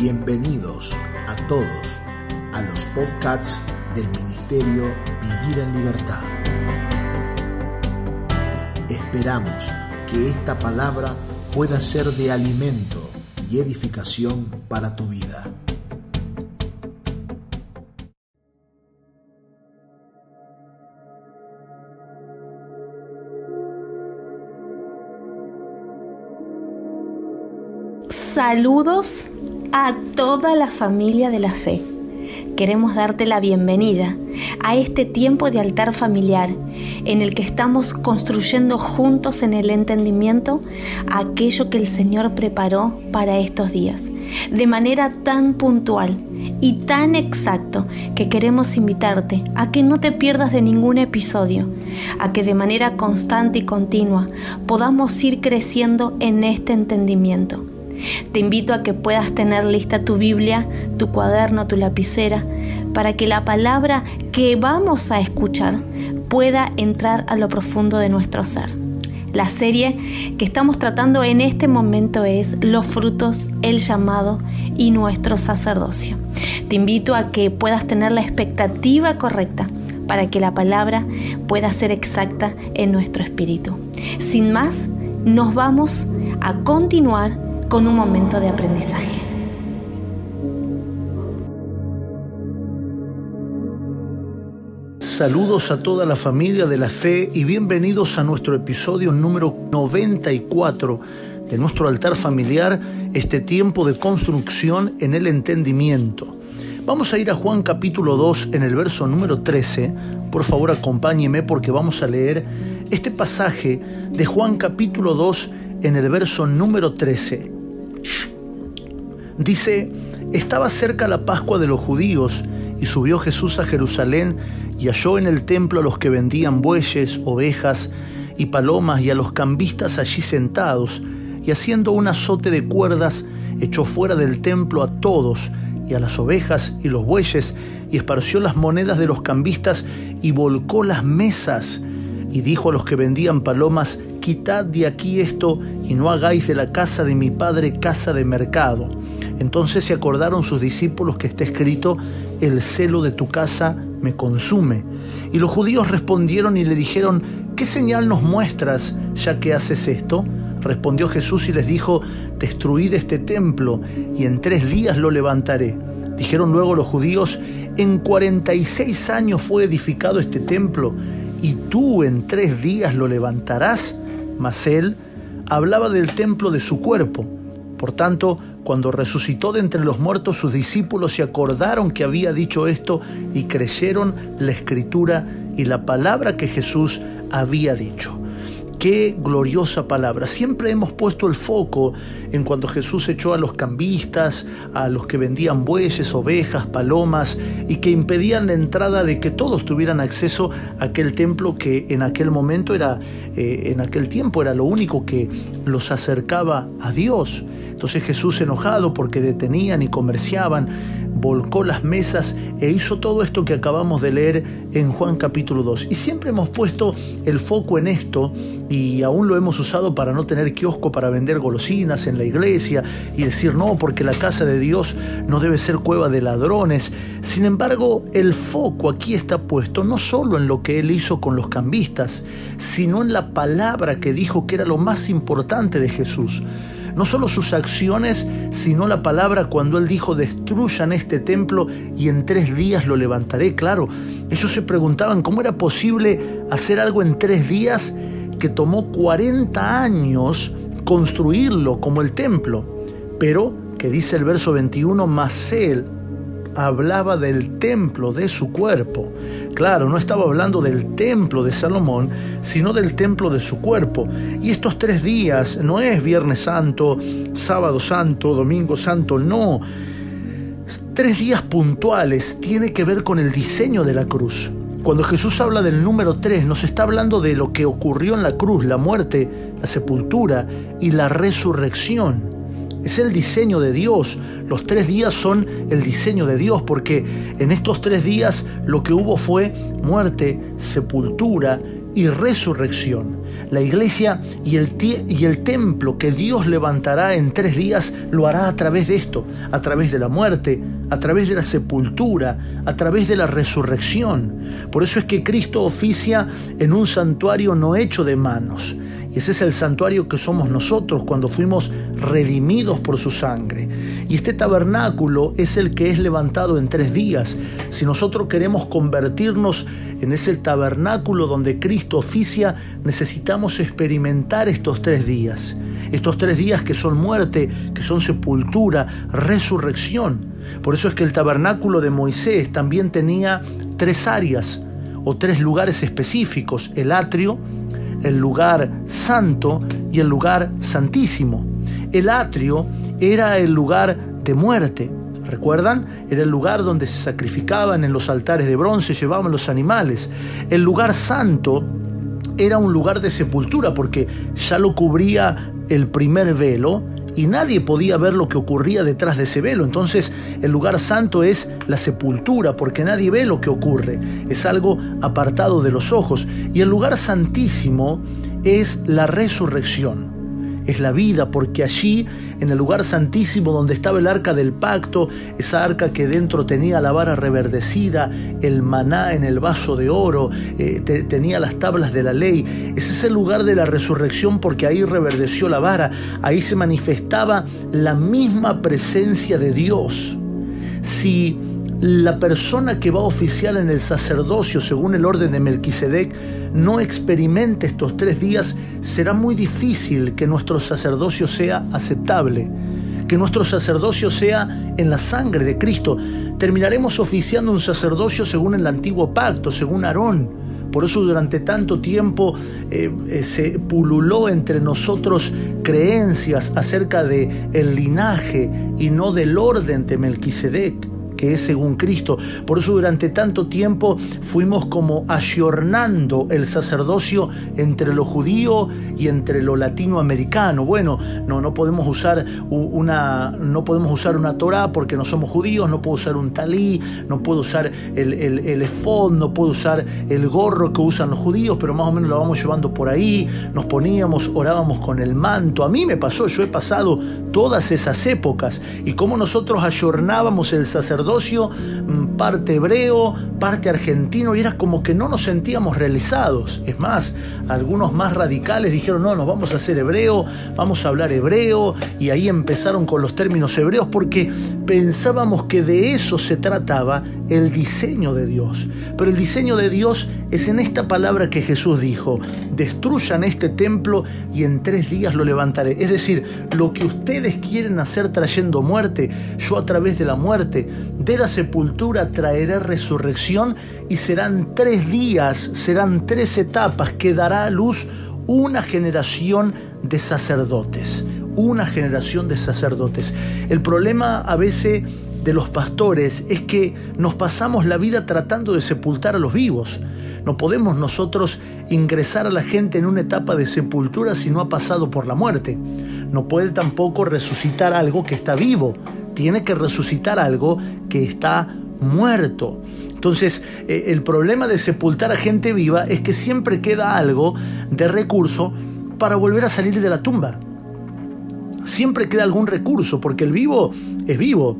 Bienvenidos a todos a los podcasts del Ministerio Vivir en Libertad. Esperamos que esta palabra pueda ser de alimento y edificación para tu vida. Saludos a toda la familia de la fe. Queremos darte la bienvenida a este tiempo de altar familiar en el que estamos construyendo juntos en el entendimiento aquello que el Señor preparó para estos días, de manera tan puntual y tan exacto que queremos invitarte a que no te pierdas de ningún episodio, a que de manera constante y continua podamos ir creciendo en este entendimiento te invito a que puedas tener lista tu Biblia, tu cuaderno, tu lapicera, para que la palabra que vamos a escuchar pueda entrar a lo profundo de nuestro ser. La serie que estamos tratando en este momento es Los frutos, el llamado y nuestro sacerdocio. Te invito a que puedas tener la expectativa correcta para que la palabra pueda ser exacta en nuestro espíritu. Sin más, nos vamos a continuar con un momento de aprendizaje. Saludos a toda la familia de la fe y bienvenidos a nuestro episodio número 94 de nuestro altar familiar, este tiempo de construcción en el entendimiento. Vamos a ir a Juan capítulo 2 en el verso número 13. Por favor acompáñeme porque vamos a leer este pasaje de Juan capítulo 2 en el verso número 13. Dice, estaba cerca la Pascua de los judíos y subió Jesús a Jerusalén y halló en el templo a los que vendían bueyes, ovejas y palomas y a los cambistas allí sentados y haciendo un azote de cuerdas echó fuera del templo a todos y a las ovejas y los bueyes y esparció las monedas de los cambistas y volcó las mesas y dijo a los que vendían palomas, quitad de aquí esto y no hagáis de la casa de mi padre casa de mercado. Entonces se acordaron sus discípulos que está escrito, el celo de tu casa me consume. Y los judíos respondieron y le dijeron, ¿qué señal nos muestras ya que haces esto? Respondió Jesús y les dijo, destruid este templo y en tres días lo levantaré. Dijeron luego los judíos, en cuarenta y seis años fue edificado este templo y tú en tres días lo levantarás. Mas él hablaba del templo de su cuerpo. Por tanto, cuando resucitó de entre los muertos, sus discípulos se acordaron que había dicho esto y creyeron la escritura y la palabra que Jesús había dicho. Qué gloriosa palabra. Siempre hemos puesto el foco en cuando Jesús echó a los cambistas, a los que vendían bueyes, ovejas, palomas y que impedían la entrada de que todos tuvieran acceso a aquel templo que en aquel momento era, eh, en aquel tiempo era lo único que los acercaba a Dios. Entonces Jesús enojado porque detenían y comerciaban, volcó las mesas e hizo todo esto que acabamos de leer en Juan capítulo 2. Y siempre hemos puesto el foco en esto y aún lo hemos usado para no tener kiosco para vender golosinas en la iglesia y decir no, porque la casa de Dios no debe ser cueva de ladrones. Sin embargo, el foco aquí está puesto no solo en lo que él hizo con los cambistas, sino en la palabra que dijo que era lo más importante de Jesús no solo sus acciones, sino la palabra cuando él dijo, destruyan este templo y en tres días lo levantaré. Claro, ellos se preguntaban cómo era posible hacer algo en tres días que tomó 40 años construirlo como el templo. Pero, que dice el verso 21, más él hablaba del templo de su cuerpo. Claro, no estaba hablando del templo de Salomón, sino del templo de su cuerpo. Y estos tres días no es Viernes Santo, Sábado Santo, Domingo Santo, no. Tres días puntuales tiene que ver con el diseño de la cruz. Cuando Jesús habla del número tres, nos está hablando de lo que ocurrió en la cruz, la muerte, la sepultura y la resurrección. Es el diseño de Dios. Los tres días son el diseño de Dios porque en estos tres días lo que hubo fue muerte, sepultura y resurrección. La iglesia y el, y el templo que Dios levantará en tres días lo hará a través de esto, a través de la muerte, a través de la sepultura, a través de la resurrección. Por eso es que Cristo oficia en un santuario no hecho de manos. Y ese es el santuario que somos nosotros cuando fuimos redimidos por su sangre. Y este tabernáculo es el que es levantado en tres días. Si nosotros queremos convertirnos en ese tabernáculo donde Cristo oficia, necesitamos experimentar estos tres días. Estos tres días que son muerte, que son sepultura, resurrección. Por eso es que el tabernáculo de Moisés también tenía tres áreas o tres lugares específicos. El atrio, el lugar santo y el lugar santísimo. El atrio era el lugar de muerte. ¿Recuerdan? Era el lugar donde se sacrificaban en los altares de bronce, llevaban los animales. El lugar santo era un lugar de sepultura porque ya lo cubría el primer velo y nadie podía ver lo que ocurría detrás de ese velo. Entonces el lugar santo es la sepultura, porque nadie ve lo que ocurre. Es algo apartado de los ojos. Y el lugar santísimo es la resurrección es la vida, porque allí, en el lugar santísimo donde estaba el arca del pacto, esa arca que dentro tenía la vara reverdecida, el maná en el vaso de oro, eh, tenía las tablas de la ley, ese es el lugar de la resurrección porque ahí reverdeció la vara, ahí se manifestaba la misma presencia de Dios. Si la persona que va a oficiar en el sacerdocio según el orden de Melquisedec no experimente estos tres días, será muy difícil que nuestro sacerdocio sea aceptable, que nuestro sacerdocio sea en la sangre de Cristo. Terminaremos oficiando un sacerdocio según el antiguo pacto, según Aarón. Por eso durante tanto tiempo eh, eh, se pululó entre nosotros creencias acerca de el linaje y no del orden de Melquisedec que es según Cristo. Por eso durante tanto tiempo fuimos como ayornando el sacerdocio entre lo judío y entre lo latinoamericano. Bueno, no, no podemos usar una, no podemos usar una Torah porque no somos judíos, no puedo usar un talí, no puedo usar el, el, el efod, no puedo usar el gorro que usan los judíos, pero más o menos lo vamos llevando por ahí, nos poníamos, orábamos con el manto. A mí me pasó, yo he pasado todas esas épocas y cómo nosotros ayornábamos el sacerdocio Mm, parte hebreo, parte argentino, y era como que no nos sentíamos realizados. Es más, algunos más radicales dijeron, no, nos vamos a hacer hebreo, vamos a hablar hebreo, y ahí empezaron con los términos hebreos porque pensábamos que de eso se trataba el diseño de Dios. Pero el diseño de Dios es en esta palabra que Jesús dijo, destruyan este templo y en tres días lo levantaré. Es decir, lo que ustedes quieren hacer trayendo muerte, yo a través de la muerte, de la sepultura traeré resurrección y serán tres días, serán tres etapas que dará a luz una generación de sacerdotes, una generación de sacerdotes. El problema a veces de los pastores es que nos pasamos la vida tratando de sepultar a los vivos. No podemos nosotros ingresar a la gente en una etapa de sepultura si no ha pasado por la muerte. No puede tampoco resucitar algo que está vivo. Tiene que resucitar algo que está muerto. Entonces, eh, el problema de sepultar a gente viva es que siempre queda algo de recurso para volver a salir de la tumba. Siempre queda algún recurso, porque el vivo es vivo.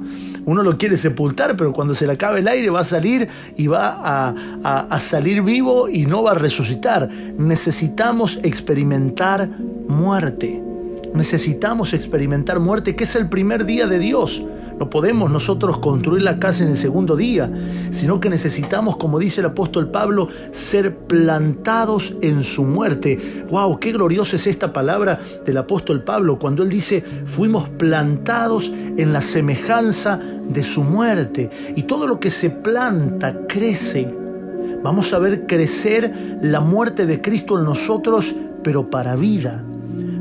Uno lo quiere sepultar, pero cuando se le acabe el aire va a salir y va a, salir vivo y no va a resucitar. Necesitamos experimentar muerte. Necesitamos experimentar muerte, que es el primer día de Dios. No podemos nosotros construir la casa en el segundo día, sino que necesitamos, como dice el apóstol Pablo, ser plantados en su muerte. ¡Wow! ¡Qué gloriosa es esta palabra del apóstol Pablo cuando él dice, fuimos plantados en la semejanza de su muerte. Y todo lo que se planta crece. Vamos a ver crecer la muerte de Cristo en nosotros, pero para vida.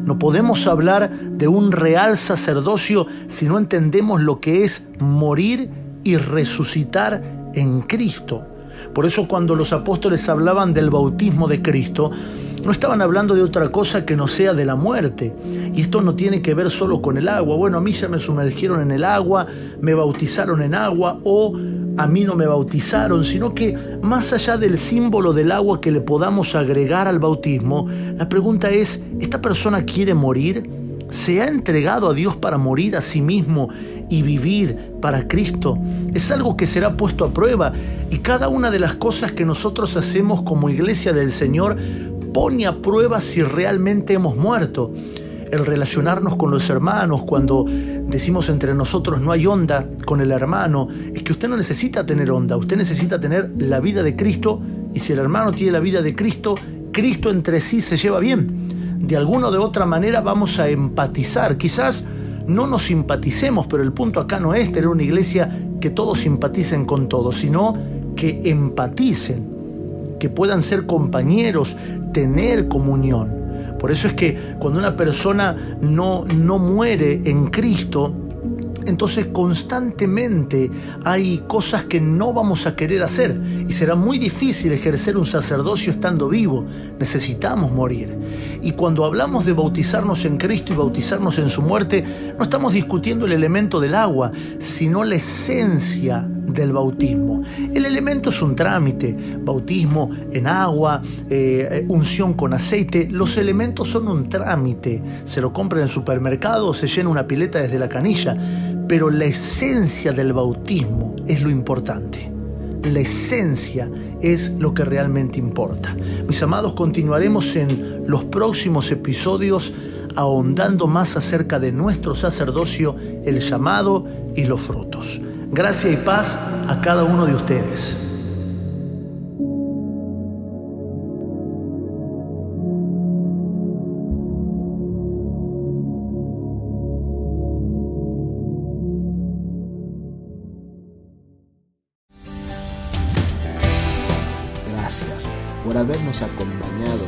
No podemos hablar de un real sacerdocio si no entendemos lo que es morir y resucitar en Cristo. Por eso cuando los apóstoles hablaban del bautismo de Cristo, no estaban hablando de otra cosa que no sea de la muerte. Y esto no tiene que ver solo con el agua. Bueno, a mí ya me sumergieron en el agua, me bautizaron en agua o a mí no me bautizaron, sino que más allá del símbolo del agua que le podamos agregar al bautismo, la pregunta es, ¿esta persona quiere morir? ¿Se ha entregado a Dios para morir a sí mismo y vivir para Cristo? Es algo que será puesto a prueba y cada una de las cosas que nosotros hacemos como iglesia del Señor pone a prueba si realmente hemos muerto el relacionarnos con los hermanos, cuando decimos entre nosotros no hay onda con el hermano, es que usted no necesita tener onda, usted necesita tener la vida de Cristo y si el hermano tiene la vida de Cristo, Cristo entre sí se lleva bien. De alguna o de otra manera vamos a empatizar, quizás no nos simpaticemos, pero el punto acá no es tener una iglesia que todos simpaticen con todos, sino que empaticen, que puedan ser compañeros, tener comunión. Por eso es que cuando una persona no, no muere en Cristo, entonces constantemente hay cosas que no vamos a querer hacer y será muy difícil ejercer un sacerdocio estando vivo. Necesitamos morir. Y cuando hablamos de bautizarnos en Cristo y bautizarnos en su muerte, no estamos discutiendo el elemento del agua, sino la esencia del bautismo. El elemento es un trámite, bautismo en agua, eh, unción con aceite, los elementos son un trámite, se lo compra en el supermercado o se llena una pileta desde la canilla, pero la esencia del bautismo es lo importante. La esencia es lo que realmente importa. Mis amados, continuaremos en los próximos episodios ahondando más acerca de nuestro sacerdocio, el llamado y los frutos. Gracia y paz a cada uno de ustedes. Gracias por habernos acompañado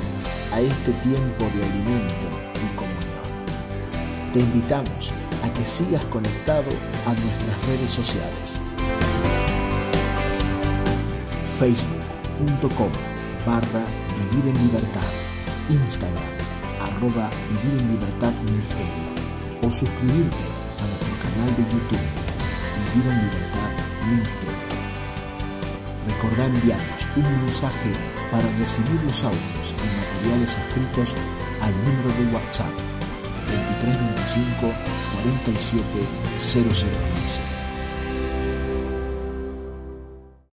a este tiempo de alimento y comunión. Te invitamos a que sigas conectado a nuestras redes sociales. Facebook.com barra Vivir en Libertad. Instagram arroba Vivir en Libertad Ministerio. O suscribirte a nuestro canal de YouTube Vivir en Libertad Ministerio. Recordá enviarnos un mensaje para recibir los audios y materiales escritos al número de WhatsApp 2325 47 0015.